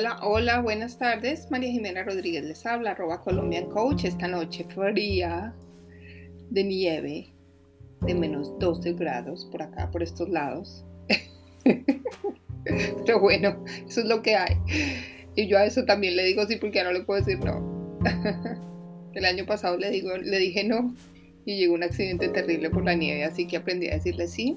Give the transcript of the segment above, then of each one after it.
Hola, hola, buenas tardes. María Jimena Rodríguez les habla, arroba Colombian Coach. Esta noche fría de nieve de menos 12 grados por acá, por estos lados. Pero bueno, eso es lo que hay. Y yo a eso también le digo sí porque ya no le puedo decir no. El año pasado le, digo, le dije no y llegó un accidente terrible por la nieve, así que aprendí a decirle sí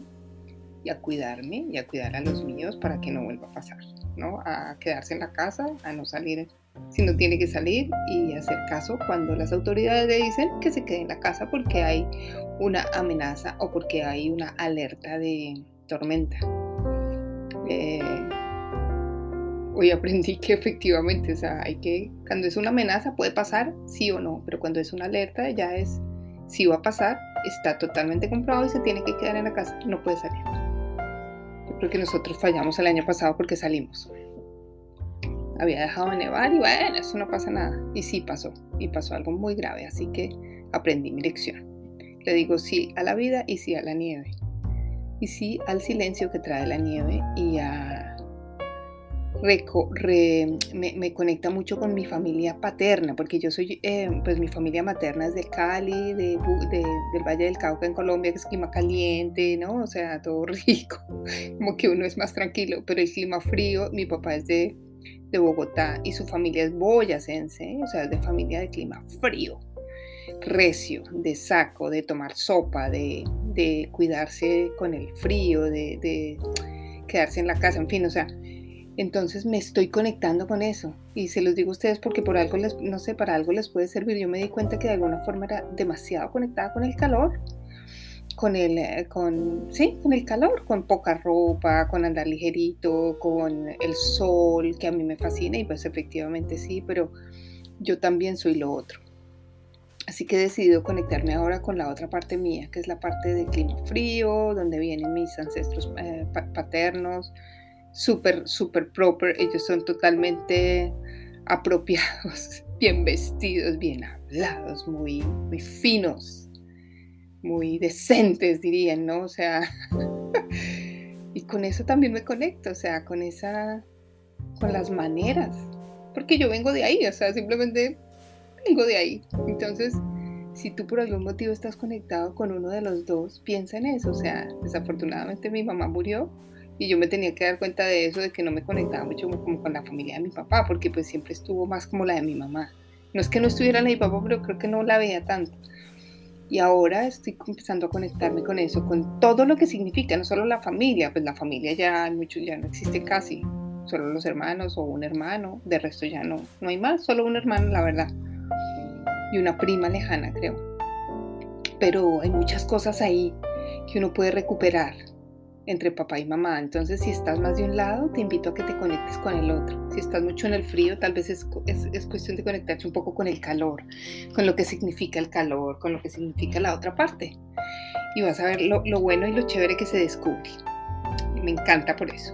y a cuidarme y a cuidar a los míos para que no vuelva a pasar, ¿no? A quedarse en la casa, a no salir si no tiene que salir y hacer caso cuando las autoridades le dicen que se quede en la casa porque hay una amenaza o porque hay una alerta de tormenta. Eh, hoy aprendí que efectivamente, o sea, hay que, cuando es una amenaza puede pasar, sí o no, pero cuando es una alerta ya es, si va a pasar, está totalmente comprobado y se tiene que quedar en la casa, no puede salir. Yo creo que nosotros fallamos el año pasado porque salimos. Había dejado de nevar y bueno, eso no pasa nada. Y sí pasó, y pasó algo muy grave, así que aprendí mi lección. Le digo sí a la vida y sí a la nieve. Y sí al silencio que trae la nieve y a me, conecta mucho con mi familia paterna, porque yo soy, eh, pues mi familia materna es de Cali, de, del Valle del Cauca en Colombia, que es clima caliente, ¿no? O sea, todo rico, como que uno es más tranquilo, pero el clima frío, mi papá es de, de Bogotá y su familia es boyacense, o sea, es de familia de clima frío, recio, de saco, de tomar sopa, de, de cuidarse con el frío, de, de quedarse en la casa, en fin, o sea, entonces me estoy conectando con eso y se los digo a ustedes porque por algo les, no sé, para algo les puede servir. Yo me di cuenta que de alguna forma era demasiado conectada con el calor, con el, eh, con, sí, con el calor, con poca ropa, con andar ligerito, con el sol, que a mí me fascina y pues efectivamente sí, pero yo también soy lo otro. Así que he decidido conectarme ahora con la otra parte mía, que es la parte del clima frío, donde vienen mis ancestros eh, paternos, súper, súper proper. Ellos son totalmente apropiados, bien vestidos, bien hablados, muy, muy finos, muy decentes, dirían, ¿no? O sea, y con eso también me conecto, o sea, con esa, con las maneras, porque yo vengo de ahí, o sea, simplemente vengo de ahí. Entonces, si tú por algún motivo estás conectado con uno de los dos, piensa en eso, o sea, desafortunadamente mi mamá murió y yo me tenía que dar cuenta de eso, de que no me conectaba mucho como con la familia de mi papá, porque pues siempre estuvo más como la de mi mamá. No es que no estuviera la de mi papá, pero creo que no la veía tanto. Y ahora estoy empezando a conectarme con eso, con todo lo que significa, no solo la familia, pues la familia ya, mucho, ya no existe casi, solo los hermanos o un hermano, de resto ya no, no hay más, solo un hermano, la verdad. Y una prima lejana, creo. Pero hay muchas cosas ahí que uno puede recuperar entre papá y mamá. Entonces, si estás más de un lado, te invito a que te conectes con el otro. Si estás mucho en el frío, tal vez es, es, cuestión de conectarse un poco con el calor, con lo que significa el calor, con lo que significa la otra parte. Y vas a ver lo, lo bueno y lo chévere que se descubre. Me encanta por eso.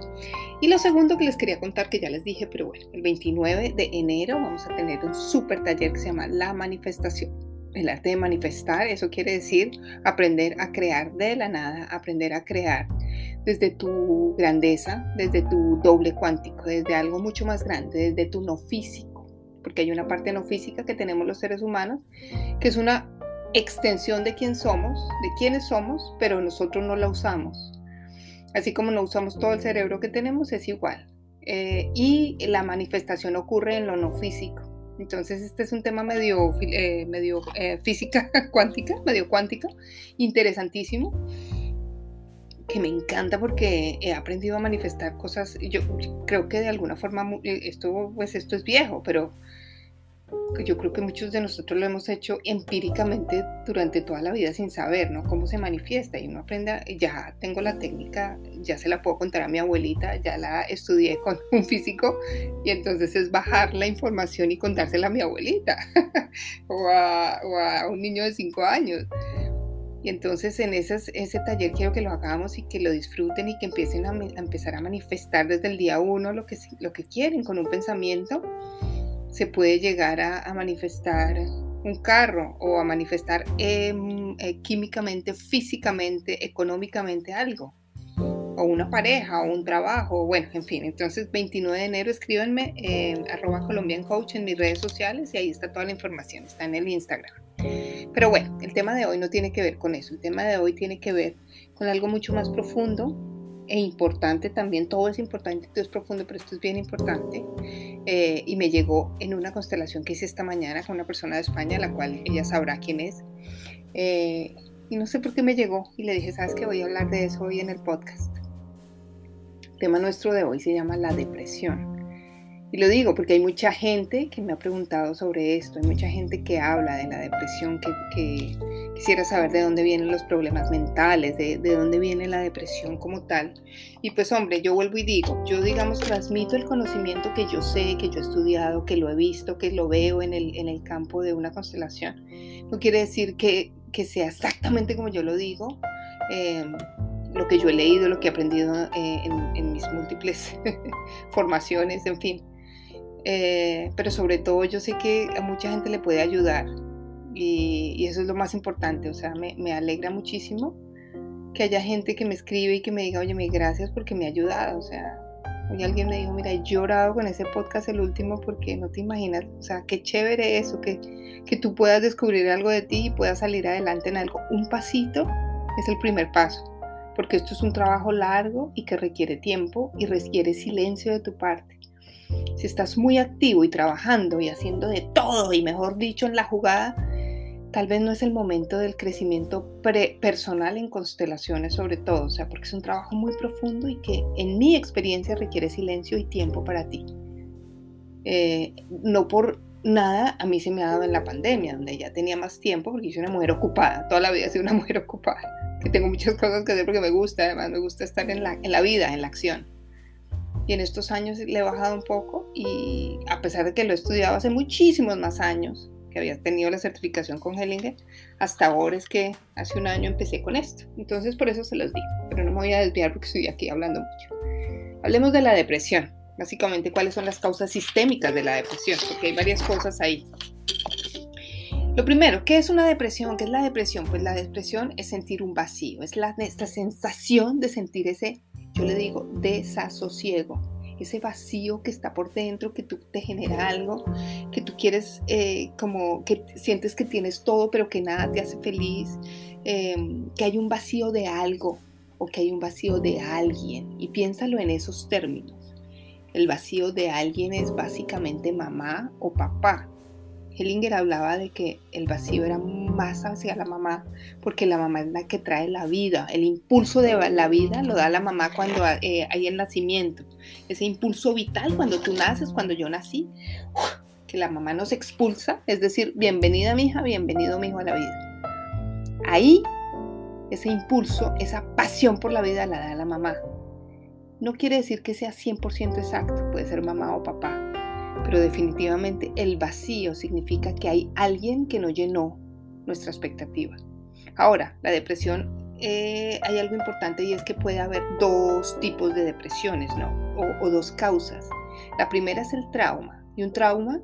Y lo segundo que les quería contar, que ya les dije, pero bueno, el 29 de enero vamos a tener un súper taller que se llama La Manifestación el arte de manifestar, eso quiere decir aprender a crear de la nada, aprender a crear desde tu grandeza, desde tu doble cuántico, desde algo mucho más grande, desde tu no físico, porque hay una parte no física que tenemos los seres humanos, que es una extensión de quién somos, de quiénes somos, pero nosotros no la usamos. Así como no usamos todo el cerebro que tenemos, es igual. Eh, y la manifestación ocurre en lo no físico. Entonces, este es un tema medio, eh, medio eh, física cuántica, medio cuántica, interesantísimo que me encanta porque he aprendido a manifestar cosas. Yo creo que de alguna forma eh, esto, pues esto es viejo, pero yo creo que muchos de nosotros lo hemos hecho empíricamente durante toda la vida sin saber, ¿no? Cómo se manifiesta y uno aprende, ya tengo la técnica, ya se la puedo contar a mi abuelita, ya la estudié con un físico y entonces es bajar la información y contársela a mi abuelita o, a, o, a, un niño de 5 años. Y entonces en ese, ese taller quiero que lo hagamos y que lo disfruten y que empiecen a, empezar a manifestar desde el día uno lo que, lo que quieren con un pensamiento. Se puede llegar a, manifestar un carro o a manifestar em, eh, químicamente, físicamente, económicamente algo. O una pareja, o un trabajo, bueno, en fin. Entonces, 29 de enero, escríbanme en arroba Colombian en mis redes sociales y ahí está toda la información, está en el Instagram. Pero bueno, el tema de hoy no tiene que ver con eso, el tema de hoy tiene que ver con algo mucho más profundo e importante también, todo es importante, todo es profundo, pero esto es bien importante. Eh, y me llegó en una constelación que hice esta mañana con una persona de España, la cual ella sabrá quién es. Eh, y no sé por qué me llegó y le dije, sabes que voy a hablar de eso hoy en el podcast. Tema nuestro de hoy se llama la depresión. Y lo digo porque hay mucha gente que me ha preguntado sobre esto, hay mucha gente que habla de la depresión, que, quisiera saber de dónde vienen los problemas mentales, de, dónde viene la depresión como tal. Y pues hombre, yo vuelvo y digo, yo digamos transmito el conocimiento que yo sé, que yo he estudiado, que lo he visto, que lo veo en el, en el campo de una constelación. No quiere decir que, sea exactamente como yo lo digo. Em, lo que yo he leído, lo que he aprendido eh, en, en, mis múltiples formaciones, en fin. Eh, pero sobre todo yo sé que a mucha gente le puede ayudar y, eso es lo más importante, o sea, me, alegra muchísimo que haya gente que me escribe y que me diga, oye, me gracias porque me ha ayudado, o sea, hoy alguien me dijo, mira, he llorado con ese podcast el último porque no te imaginas, o sea, qué chévere eso, que, que tú puedas descubrir algo de ti y puedas salir adelante en algo. Un pasito es el primer paso, porque esto es un trabajo largo y que requiere tiempo y requiere silencio de tu parte. Si estás muy activo y trabajando y haciendo de todo y mejor dicho en la jugada, tal vez no es el momento del crecimiento personal en constelaciones sobre todo, o sea, porque es un trabajo muy profundo y que en mi experiencia requiere silencio y tiempo para ti. Eh, no por nada a mí se me ha dado en la pandemia, donde ya tenía más tiempo porque soy una mujer ocupada, toda la vida he una mujer ocupada, que tengo muchas cosas que hacer porque me gusta, además me gusta estar en la, en la vida, en la acción y en estos años le he bajado un poco y a pesar de que lo he estudiado hace muchísimos más años, que había tenido la certificación con Hellinger, hasta ahora es que hace un año empecé con esto. Entonces por eso se los digo, pero no me voy a desviar porque estoy aquí hablando mucho. Hablemos de la depresión, básicamente cuáles son las causas sistémicas de la depresión, porque hay varias cosas ahí. Lo primero, ¿qué es una depresión? ¿Qué es la depresión? Pues la depresión es sentir un vacío, es la, esta sensación de sentir ese yo le digo desasosiego, ese vacío que está por dentro, que tú te genera algo, que tú quieres, eh, como que sientes que tienes todo, pero que nada te hace feliz, em, que hay un vacío de algo o que hay un vacío de alguien. Y piénsalo en esos términos. El vacío de alguien es básicamente mamá o papá. Hellinger hablaba de que el vacío era más hacia la mamá, porque la mamá es la que trae la vida. El impulso de la vida lo da la mamá cuando eh, hay el nacimiento. Ese impulso vital cuando tú naces, cuando yo nací, que la mamá nos expulsa, es decir, bienvenida mi hija, bienvenido mi hijo a la vida. Ahí, ese impulso, esa pasión por la vida la da la mamá. No quiere decir que sea 100% exacto, puede ser mamá o papá, pero definitivamente el vacío significa que hay alguien que no llenó nuestra expectativa. Ahora, la depresión, eh, hay algo importante y es que puede haber dos tipos de depresiones, ¿no? O, dos causas. La primera es el trauma. Y un trauma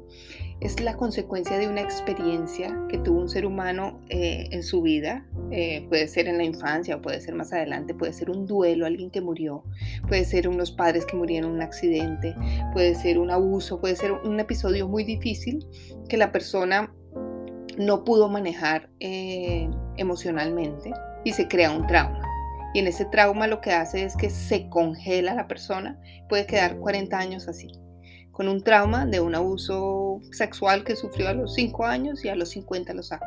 es la consecuencia de una experiencia que tuvo un ser humano eh, en su vida. Eh, puede ser en la infancia o puede ser más adelante, puede ser un duelo, alguien que murió, puede ser unos padres que murieron en un accidente, puede ser un abuso, puede ser un episodio muy difícil que la persona no pudo manejar eh, emocionalmente y se crea un trauma. Y en ese trauma lo que hace es que se congela la persona, puede quedar 40 años así, con un trauma de un abuso sexual que sufrió a los 5 años y a los 50 lo saca.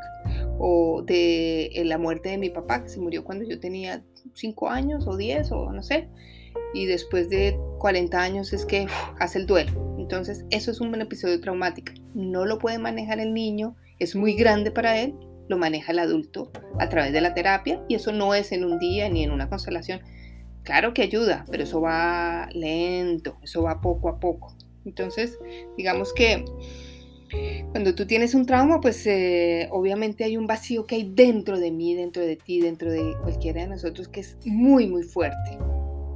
O de eh, la muerte de mi papá, que se murió cuando yo tenía 5 años o 10 o no sé. Y después de 40 años es que hace el duelo. Entonces eso es un episodio traumático. No lo puede manejar el niño es muy grande para él, lo maneja el adulto a través de la terapia y eso no es en un día ni en una constelación. Claro que ayuda, pero eso va lento, eso va poco a poco. Entonces, digamos que cuando tú tienes un trauma, pues eh, obviamente hay un vacío que hay dentro de mí, dentro de ti, dentro de cualquiera de nosotros que es muy, muy fuerte.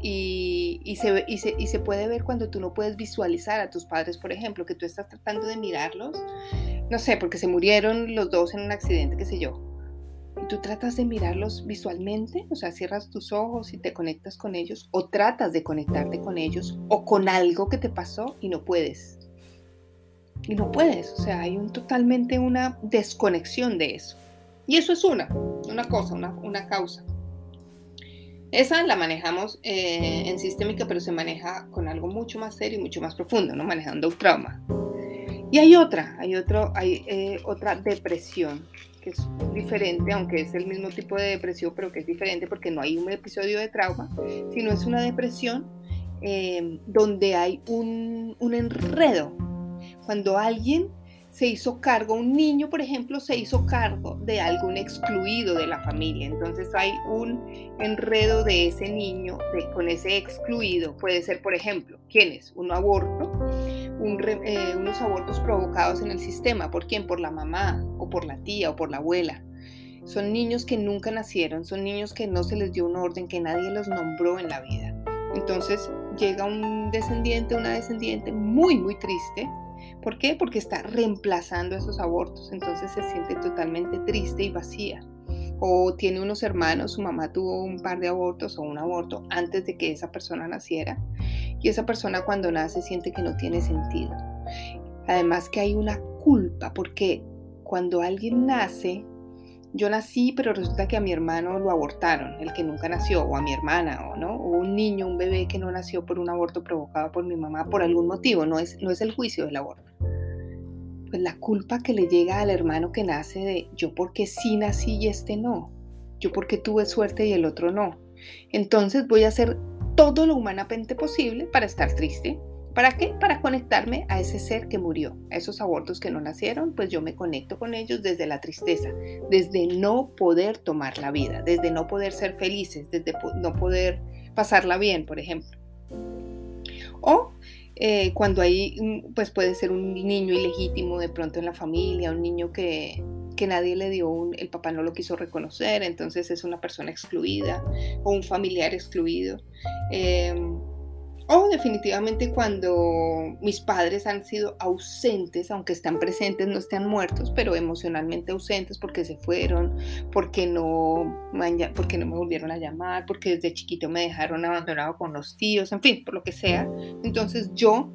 Y, y, se, y, se, y, se, puede ver cuando tú no puedes visualizar a tus padres, por ejemplo, que tú estás tratando de mirarlos, no sé, porque se murieron los dos en un accidente, qué sé yo. Y tú tratas de mirarlos visualmente, o sea, cierras tus ojos y te conectas con ellos, o tratas de conectarte con ellos, o con algo que te pasó y no puedes. Y no puedes, o sea, hay un, totalmente una desconexión de eso. Y eso es una, una cosa, una, una causa. Esa la manejamos eh, en sistémica, pero se maneja con algo mucho más serio y mucho más profundo, ¿no? Manejando un trauma. Y hay otra, hay, otro, hay eh, otra depresión que es diferente, aunque es el mismo tipo de depresión, pero que es diferente porque no hay un episodio de trauma, sino es una depresión eh, donde hay un, un enredo. Cuando alguien se hizo cargo, un niño, por ejemplo, se hizo cargo de algún excluido de la familia. Entonces hay un enredo de ese niño de, con ese excluido. Puede ser, por ejemplo, ¿quién es? Un aborto, eh, unos abortos provocados en el sistema. ¿Por quién? Por la mamá o por la tía o por la abuela. Son niños que nunca nacieron, son niños que no se les dio un orden, que nadie los nombró en la vida. Entonces llega un descendiente, una descendiente muy, muy triste, ¿Por qué? Porque está reemplazando esos abortos, entonces se siente totalmente triste y vacía. O tiene unos hermanos, su mamá tuvo un par de abortos o un aborto antes de que esa persona naciera y esa persona cuando nace siente que no tiene sentido. Además que hay una culpa porque cuando alguien nace yo nací, pero resulta que a mi hermano lo abortaron, el que nunca nació, o a mi hermana, o no, o un niño, un bebé que no nació por un aborto provocado por mi mamá por algún motivo, no es, no es el juicio del aborto. Pues la culpa que le llega al hermano que nace de yo porque sí nací y este no, yo porque tuve suerte y el otro no. Entonces voy a hacer todo lo humanamente posible para estar triste, ¿Para qué? Para conectarme a ese ser que murió, a esos abortos que no nacieron, pues yo me conecto con ellos desde la tristeza, desde no poder tomar la vida, desde no poder ser felices, desde no poder pasarla bien, por ejemplo. O eh, cuando hay, pues puede ser un niño ilegítimo de pronto en la familia, un niño que, que nadie le dio, un, el papá no lo quiso reconocer, entonces es una persona excluida o un familiar excluido. Eh, o definitivamente cuando mis padres han sido ausentes, aunque están presentes, no están muertos, pero emocionalmente ausentes porque se fueron, porque no, porque no me volvieron a llamar, porque desde chiquito me dejaron abandonado con los tíos, en fin, por lo que sea. Entonces yo,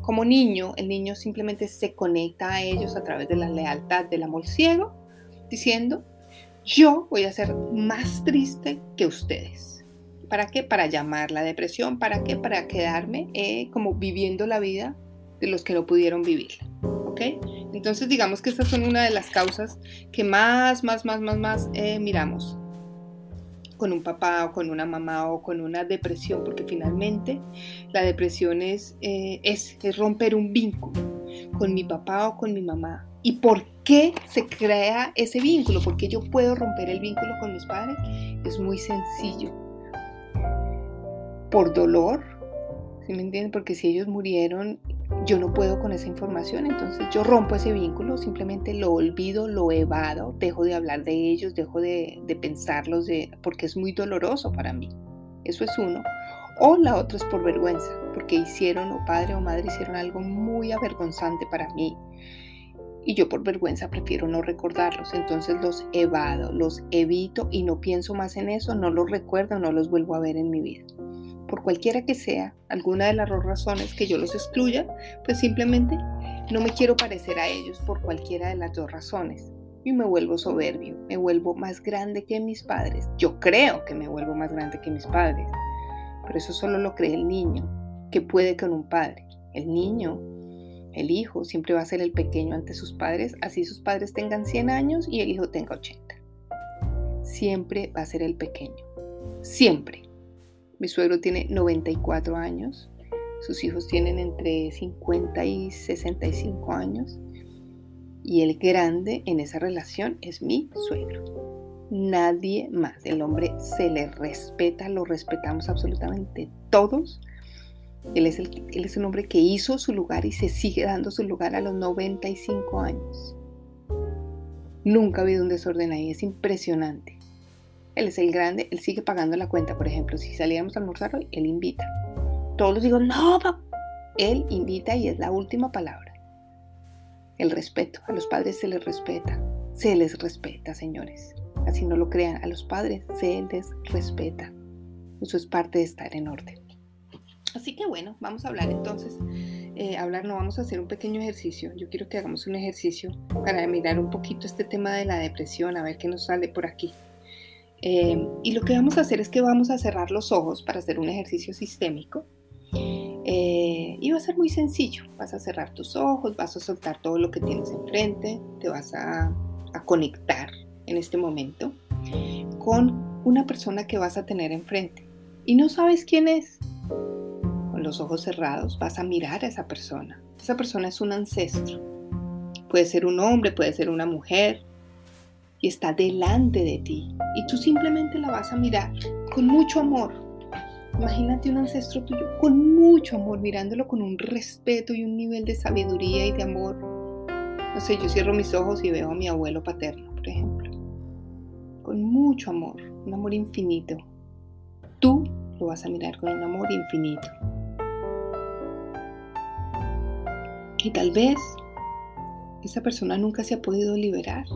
como niño, el niño simplemente se conecta a ellos a través de la lealtad del amor ciego, diciendo, yo voy a ser más triste que ustedes ¿Para qué? Para llamar la depresión. ¿Para qué? Para quedarme eh, como viviendo la vida de los que no pudieron vivirla. ¿Ok? Entonces digamos que estas son una de las causas que más, más, más, más, más eh, miramos con un papá o con una mamá o con una depresión, porque finalmente la depresión es, eh, es, es romper un vínculo con mi papá o con mi mamá. ¿Y por qué se crea ese vínculo? Porque yo puedo romper el vínculo con mis padres. Es muy sencillo por dolor, ¿sí me entienden? Porque si ellos murieron, yo no puedo con esa información, entonces yo rompo ese vínculo, simplemente lo olvido, lo evado, dejo de hablar de ellos, dejo de, pensarlos, de, porque es muy doloroso para mí. Eso es uno. O la otra es por vergüenza, porque hicieron, o padre o madre hicieron algo muy avergonzante para mí. Y yo por vergüenza prefiero no recordarlos, entonces los evado, los evito y no pienso más en eso, no los recuerdo, no los vuelvo a ver en mi vida por cualquiera que sea, alguna de las razones que yo los excluya, pues simplemente no me quiero parecer a ellos por cualquiera de las dos razones. Y me vuelvo soberbio, me vuelvo más grande que mis padres. Yo creo que me vuelvo más grande que mis padres, pero eso solo lo cree el niño, que puede con un padre. El niño, el hijo, siempre va a ser el pequeño ante sus padres, así sus padres tengan 100 años y el hijo tenga 80. Siempre va a ser el pequeño, siempre. Mi suegro tiene 94 años, sus hijos tienen entre 50 y 65 años y el grande en esa relación es mi suegro. Nadie más. El hombre se le respeta, lo respetamos absolutamente todos. Él es, el, él es un hombre que hizo su lugar y se sigue dando su lugar a los 95 años. Nunca ha habido un desorden ahí, es impresionante. Él es el grande, él sigue pagando la cuenta. Por ejemplo, si salíamos a almorzar hoy, él invita. Todos los digo, no, él invita y es la última palabra. El respeto, a los padres se les respeta, se les respeta, señores. Así no lo crean, a los padres se les respeta. Eso es parte de estar en orden. Así que bueno, vamos a hablar entonces. Eh, hablar, no vamos a hacer un pequeño ejercicio. Yo quiero que hagamos un ejercicio para mirar un poquito este tema de la depresión, a ver qué nos sale por aquí. Eh, y lo que vamos a hacer es que vamos a cerrar los ojos para hacer un ejercicio sistémico. Eh, y va a ser muy sencillo. Vas a cerrar tus ojos, vas a soltar todo lo que tienes enfrente, te vas a conectar en este momento con una persona que vas a tener enfrente. Y no sabes quién es, con los ojos cerrados vas a mirar a esa persona. Esa persona es un ancestro. Puede ser un hombre, puede ser una mujer. Y está delante de ti. Y tú simplemente la vas a mirar con mucho amor. Imagínate un ancestro tuyo con mucho amor, mirándolo con un respeto y un nivel de sabiduría y de amor. No sé, yo cierro mis ojos y veo a mi abuelo paterno, por ejemplo. Con mucho amor, un amor infinito. Tú lo vas a mirar con un amor infinito. Y tal vez esa persona nunca se ha podido liberar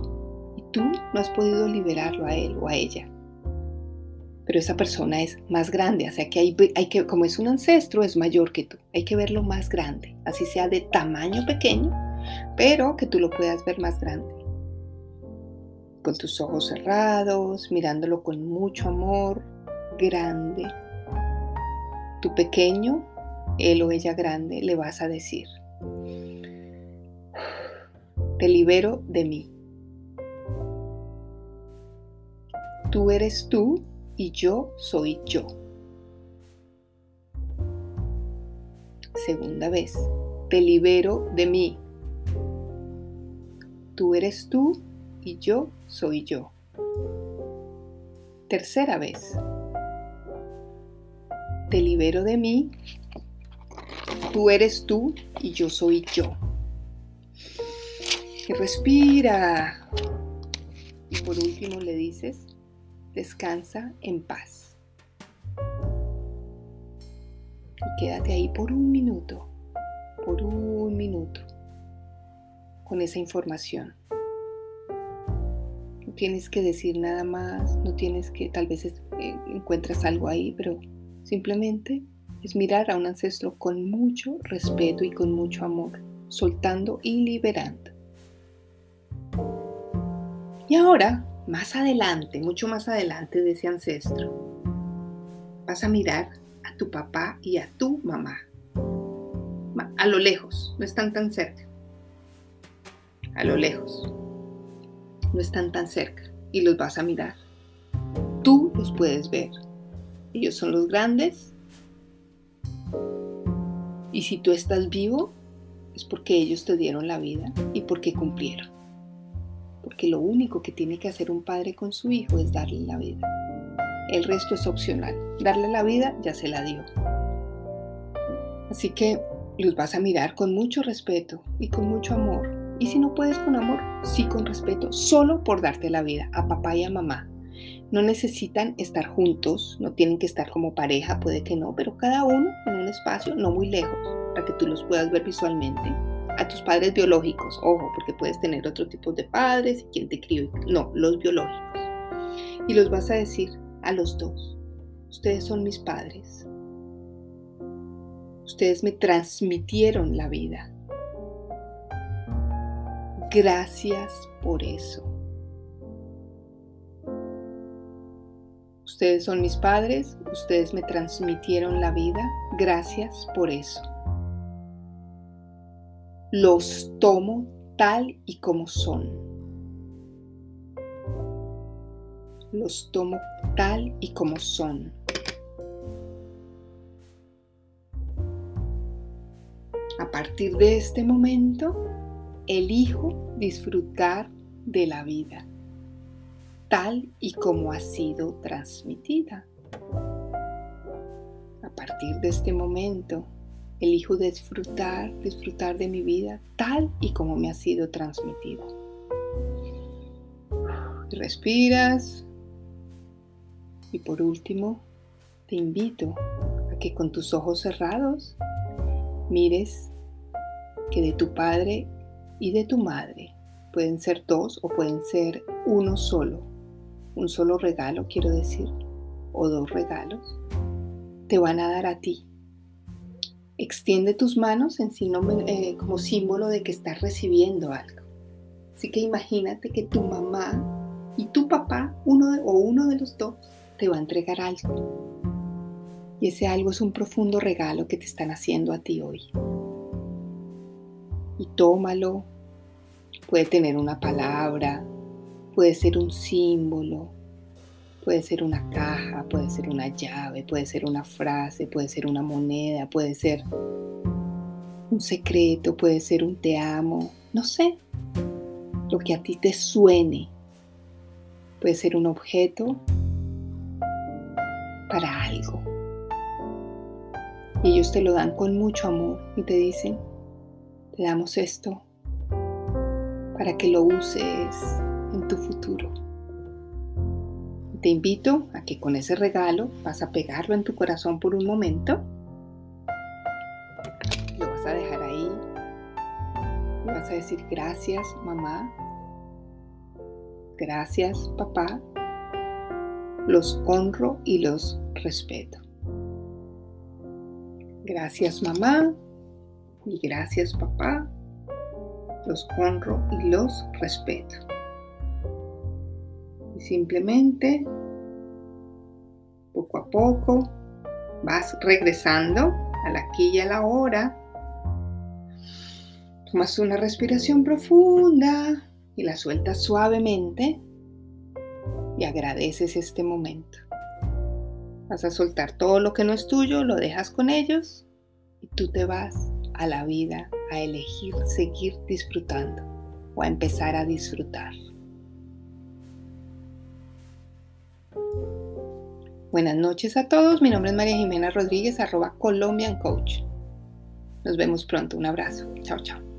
tú no has podido liberarlo a él o a ella. Pero esa persona es más grande, o sea que hay, que, como es un ancestro, es mayor que tú. Hay que verlo más grande, así sea de tamaño pequeño, pero que tú lo puedas ver más grande. Con tus ojos cerrados, mirándolo con mucho amor, grande. Tu pequeño, él o ella grande, le vas a decir, te libero de mí. Tú eres tú y yo soy yo. Segunda vez, te libero de mí. Tú eres tú y yo soy yo. Tercera vez, te libero de mí. Tú eres tú y yo soy yo. Respira. Y por último le dices, descansa en paz. Y quédate ahí por un minuto, por un minuto, con esa información. No tienes que decir nada más, no tienes que, tal vez eh, encuentras algo ahí, pero simplemente es mirar a un ancestro con mucho respeto y con mucho amor, soltando y liberando. Y ahora, más adelante, mucho más adelante de ese ancestro, vas a mirar a tu papá y a tu mamá. A lo lejos, no están tan cerca. A lo lejos, no están tan cerca. Y los vas a mirar. Tú los puedes ver. Ellos son los grandes. Y si tú estás vivo, es porque ellos te dieron la vida y porque cumplieron porque lo único que tiene que hacer un padre con su hijo es darle la vida. El resto es opcional. Darle la vida ya se la dio. Así que los vas a mirar con mucho respeto y con mucho amor. Y si no puedes con amor, sí con respeto, solo por darte la vida a papá y a mamá. No necesitan estar juntos, no tienen que estar como pareja, puede que no, pero cada uno en un espacio no muy lejos, para que tú los puedas ver visualmente a tus padres biológicos, ojo, porque puedes tener otro tipo de padres y quien te crió, no, los biológicos. Y los vas a decir a los dos, ustedes son mis padres, ustedes me transmitieron la vida. Gracias por eso. Ustedes son mis padres, ustedes me transmitieron la vida. Gracias por eso los tomo tal y como son. Los tomo tal y como son. A partir de este momento, elijo disfrutar de la vida, tal y como ha sido transmitida. A partir de este momento, Elijo disfrutar, disfrutar de mi vida tal y como me ha sido transmitida. Respiras. Y por último, te invito a que con tus ojos cerrados mires que de tu padre y de tu madre pueden ser dos o pueden ser uno solo. un solo regalo, quiero decir, o dos regalos, te van a dar a ti. Extiende tus manos eh, como símbolo de que estás recibiendo algo. Así que imagínate que tu mamá y tu papá, uno o uno de los dos, te va a entregar algo. Y ese algo es un profundo regalo que te están haciendo a ti hoy. Y tómalo. Puede tener una palabra, puede ser un símbolo, puede ser una caja, puede ser una llave, puede ser una frase, puede ser una moneda, puede ser un secreto, puede ser un te amo, no sé, lo que a ti te suene. Puede ser un objeto para algo. Y ellos te lo dan con mucho amor y te dicen, te damos esto para que lo uses en tu futuro. Te invito a que con ese regalo vas a pegarlo en tu corazón por un momento. Lo vas a dejar ahí. Vas a decir gracias mamá. Gracias papá. Los honro y los respeto. Gracias mamá y gracias papá. Los honro y los respeto. Y simplemente, poco a poco, vas regresando a la aquí y a la hora. Tomas una respiración profunda y la sueltas suavemente y agradeces este momento. Vas a soltar todo lo que no es tuyo, lo dejas con ellos y tú te vas a la vida a elegir seguir disfrutando o a empezar a disfrutar. Buenas noches a todos, mi nombre es María Jimena Rodríguez, arroba Colombian Coach. Nos vemos pronto, un abrazo, chao chao.